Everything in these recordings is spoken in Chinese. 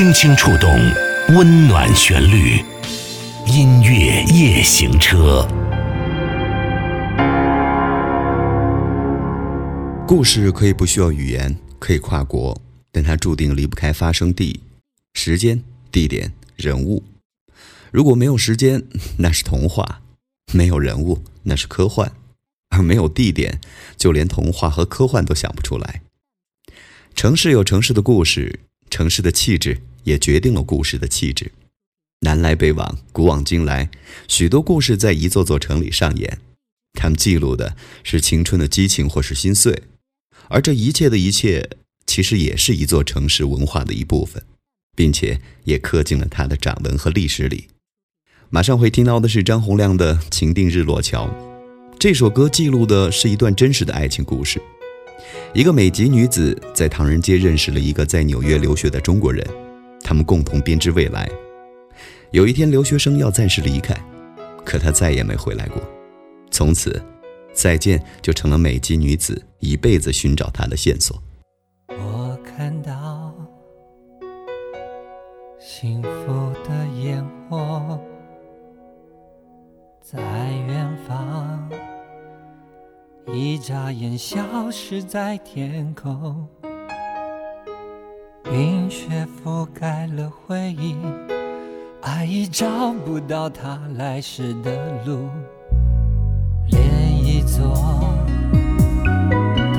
轻轻触动，温暖旋律，音乐夜行车。故事可以不需要语言，可以跨国，但它注定离不开发生地、时间、地点、人物。如果没有时间，那是童话；没有人物，那是科幻；而没有地点，就连童话和科幻都想不出来。城市有城市的故事，城市的气质也决定了故事的气质。南来北往，古往今来，许多故事在一座座城里上演，他们记录的是青春的激情或是心碎。而这一切的一切，其实也是一座城市文化的一部分，并且也刻进了它的掌纹和历史里。马上会听到的是张洪亮的《情定日落桥》，这首歌记录的是一段真实的爱情故事。一个美籍女子在唐人街认识了一个在纽约留学的中国人，他们共同编织未来。有一天，留学生要暂时离开，可他再也没回来过。从此。再见，就成了美籍女子一辈子寻找他的线索。我看到幸福的烟火在远方，一眨眼消失在天空。冰雪覆盖了回忆，爱已找不到它来时的路。连一座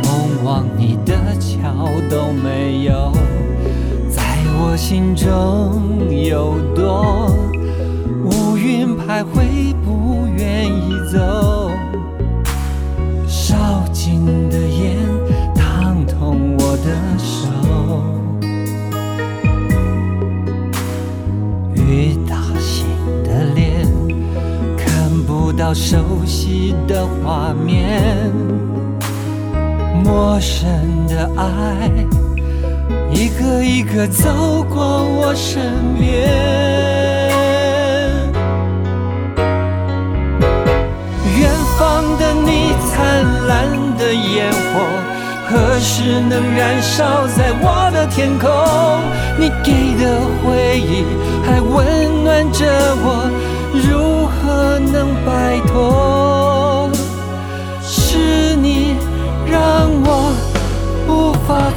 通往你的桥都没有，在我心中有多乌云徘徊，的。画面，陌生的爱，一个一个走过我身边。远方的你，灿烂的烟火，何时能燃烧在我的天空？你给的回忆还温暖着我，如何能摆脱？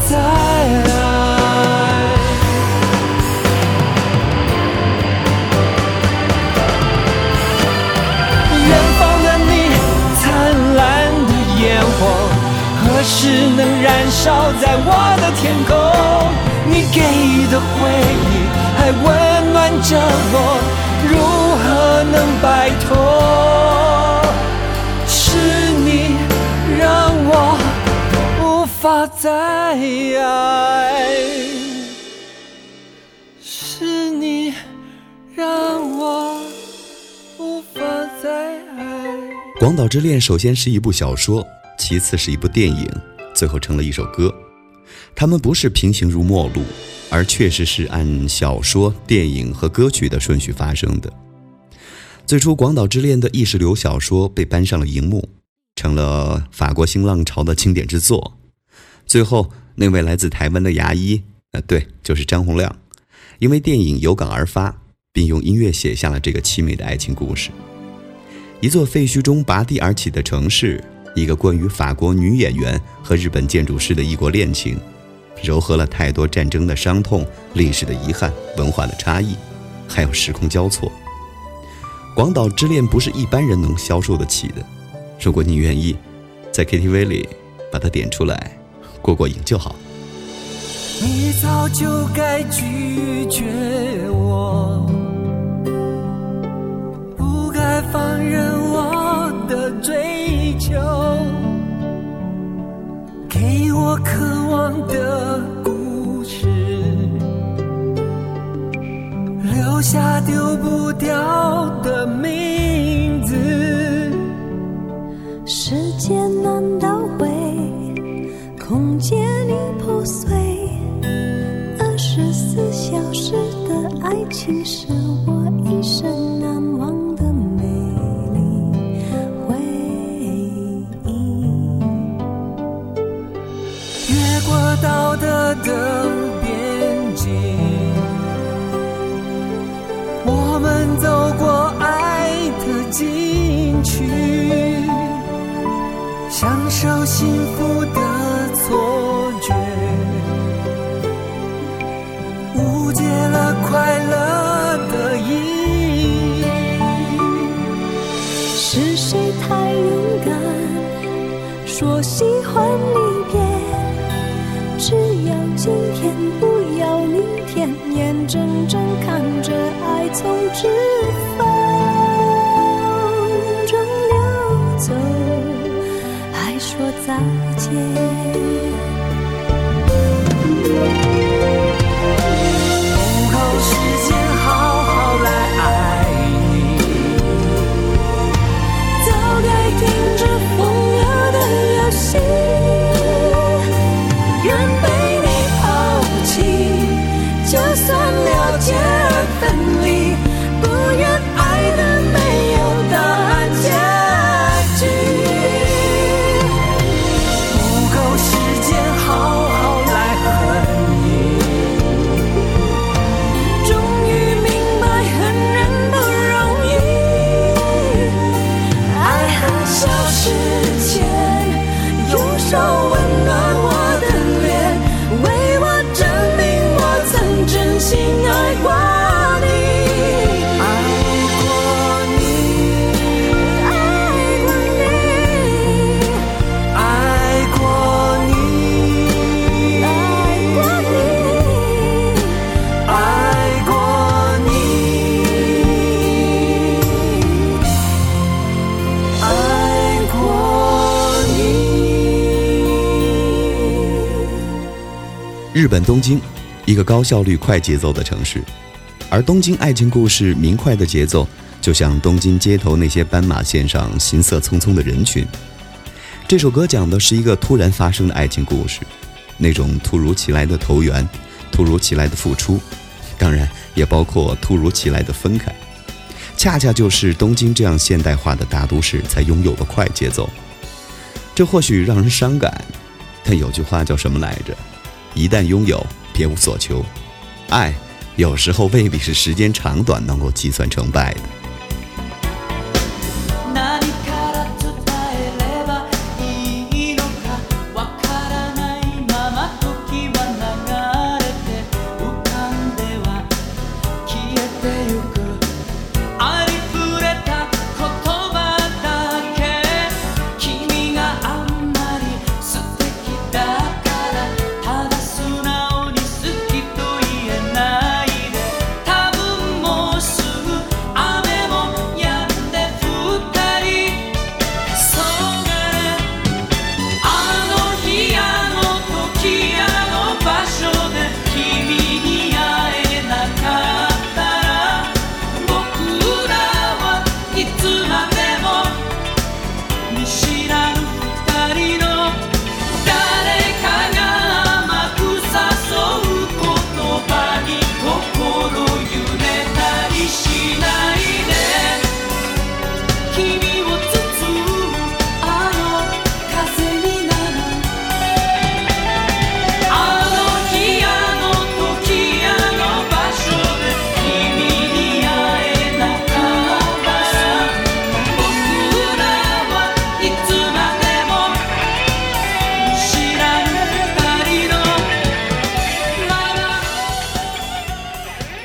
再爱，远方的你，灿烂的烟火，何时能燃烧在我的天空？你给的回忆还温暖着我，如何能摆脱？法再爱，是你让我无法再爱。《广岛之恋》首先是一部小说，其次是一部电影，最后成了一首歌。它们不是平行如陌路，而确实是按小说、电影和歌曲的顺序发生的。最初，《广岛之恋》的意识流小说被搬上了荧幕，成了法国新浪潮的经典之作。最后，那位来自台湾的牙医，呃，对，就是张洪亮，因为电影有感而发，并用音乐写下了这个凄美的爱情故事。一座废墟中拔地而起的城市，一个关于法国女演员和日本建筑师的异国恋情，糅合了太多战争的伤痛、历史的遗憾、文化的差异，还有时空交错。广岛之恋不是一般人能消受得起的。如果你愿意，在 KTV 里把它点出来。过过瘾就好。你早就该拒绝我，不该放任我的追求，给我渴望的故事，留下丢不掉的名字。时间难道会？空间里破碎，二十四小时的爱情是从指本东京，一个高效率、快节奏的城市，而东京爱情故事明快的节奏，就像东京街头那些斑马线上行色匆匆的人群。这首歌讲的是一个突然发生的爱情故事，那种突如其来的投缘，突如其来的付出，当然也包括突如其来的分开，恰恰就是东京这样现代化的大都市才拥有的快节奏。这或许让人伤感，但有句话叫什么来着？一旦拥有，别无所求。爱有时候未必是时间长短能够计算成败的。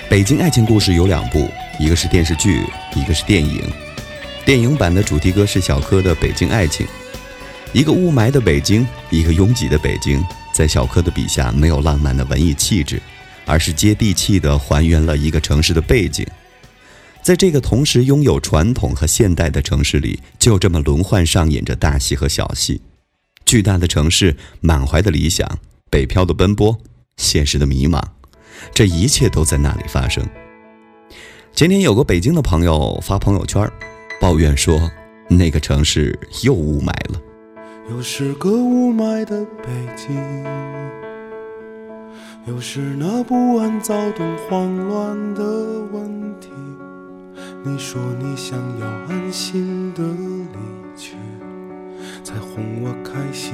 北京爱情故事有两部，一个是电视剧，一个是电影。电影版的主题歌是小柯的《北京爱情》。一个雾霾的北京，一个拥挤的北京，在小柯的笔下没有浪漫的文艺气质，而是接地气的还原了一个城市的背景。在这个同时拥有传统和现代的城市里，就这么轮换上演着大戏和小戏。巨大的城市，满怀的理想，北漂的奔波，现实的迷茫，这一切都在那里发生。前天有个北京的朋友发朋友圈，抱怨说那个城市又雾霾了。又是个雾霾的北京，又是那不安、躁动、慌乱的问题。你说你想要安心的离去，才哄我开心。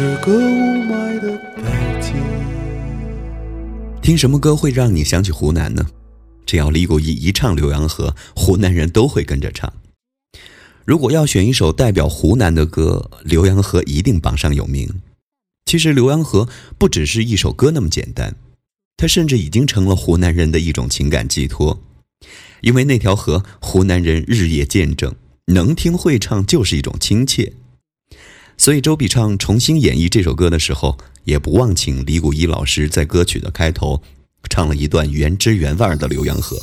是个雾霾的北京。听什么歌会让你想起湖南呢？只要李谷一一唱《浏阳河》，湖南人都会跟着唱。如果要选一首代表湖南的歌，《浏阳河》一定榜上有名。其实，《浏阳河》不只是一首歌那么简单，它甚至已经成了湖南人的一种情感寄托。因为那条河，湖南人日夜见证，能听会唱就是一种亲切。所以，周笔畅重新演绎这首歌的时候，也不忘请李谷一老师在歌曲的开头唱了一段原汁原味的《浏阳》。河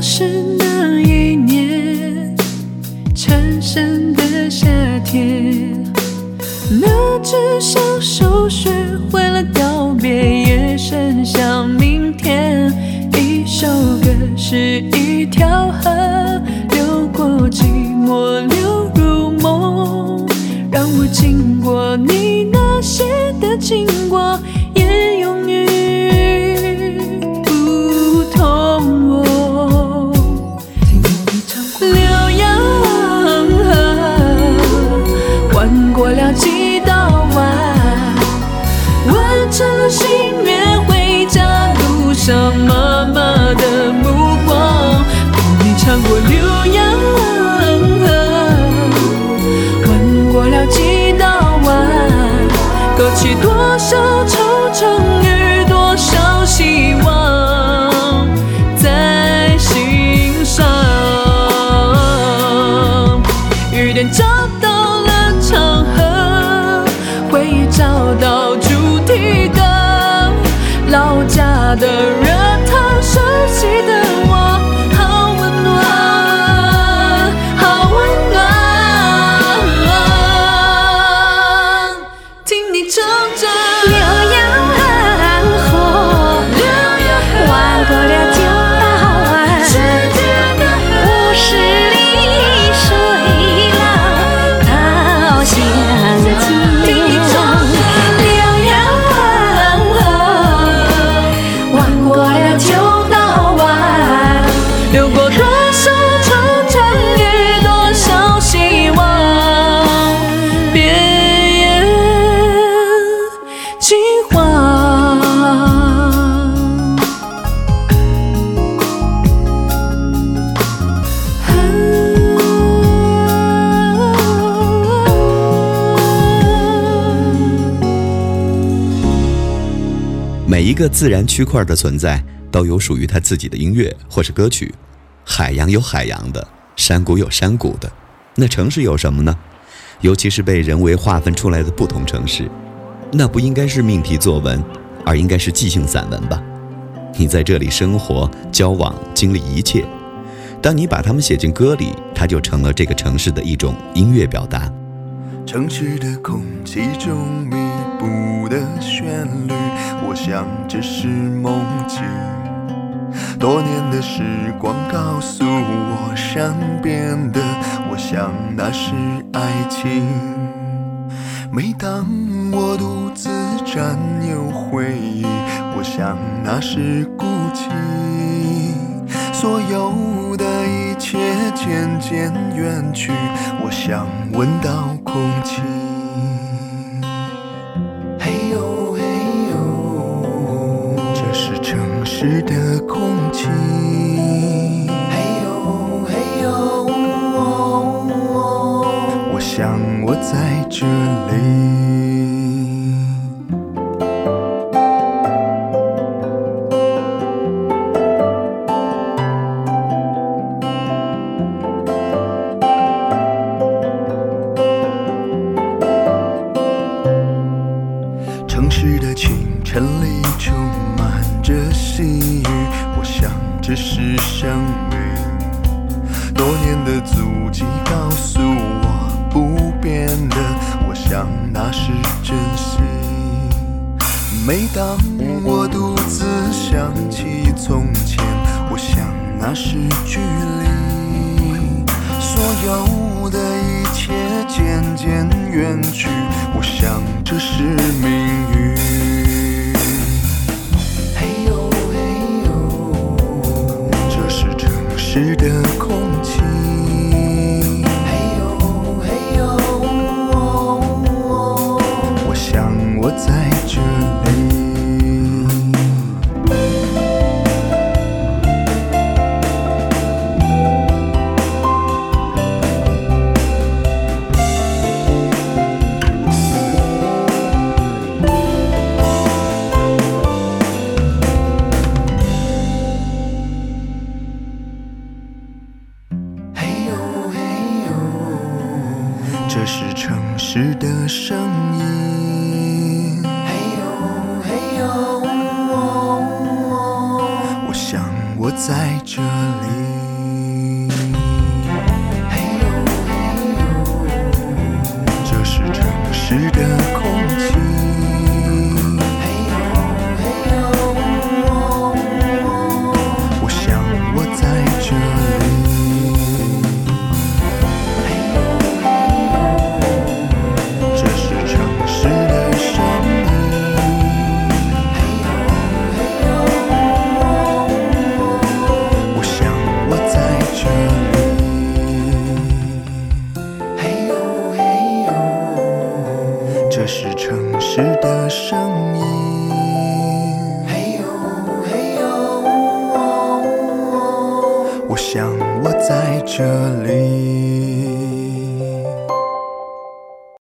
是的热汤，熟悉的 Eu 个自然区块的存在，都有属于它自己的音乐或是歌曲。海洋有海洋的，山谷有山谷的，那城市有什么呢？尤其是被人为划分出来的不同城市，那不应该是命题作文，而应该是即兴散文吧。你在这里生活、交往、经历一切，当你把它们写进歌里，它就成了这个城市的一种音乐表达。城市的空气中弥补的旋律，我想这是梦境。多年的时光告诉我，善变的，我想那是爱情。每当我独自占有回忆，我想那是孤寂。所有的一切渐渐远去，我想闻到空气。嘿呦嘿呦，这是城市的空气。嘿呦嘿呦，我想我在这里。我想这是命运。的声音。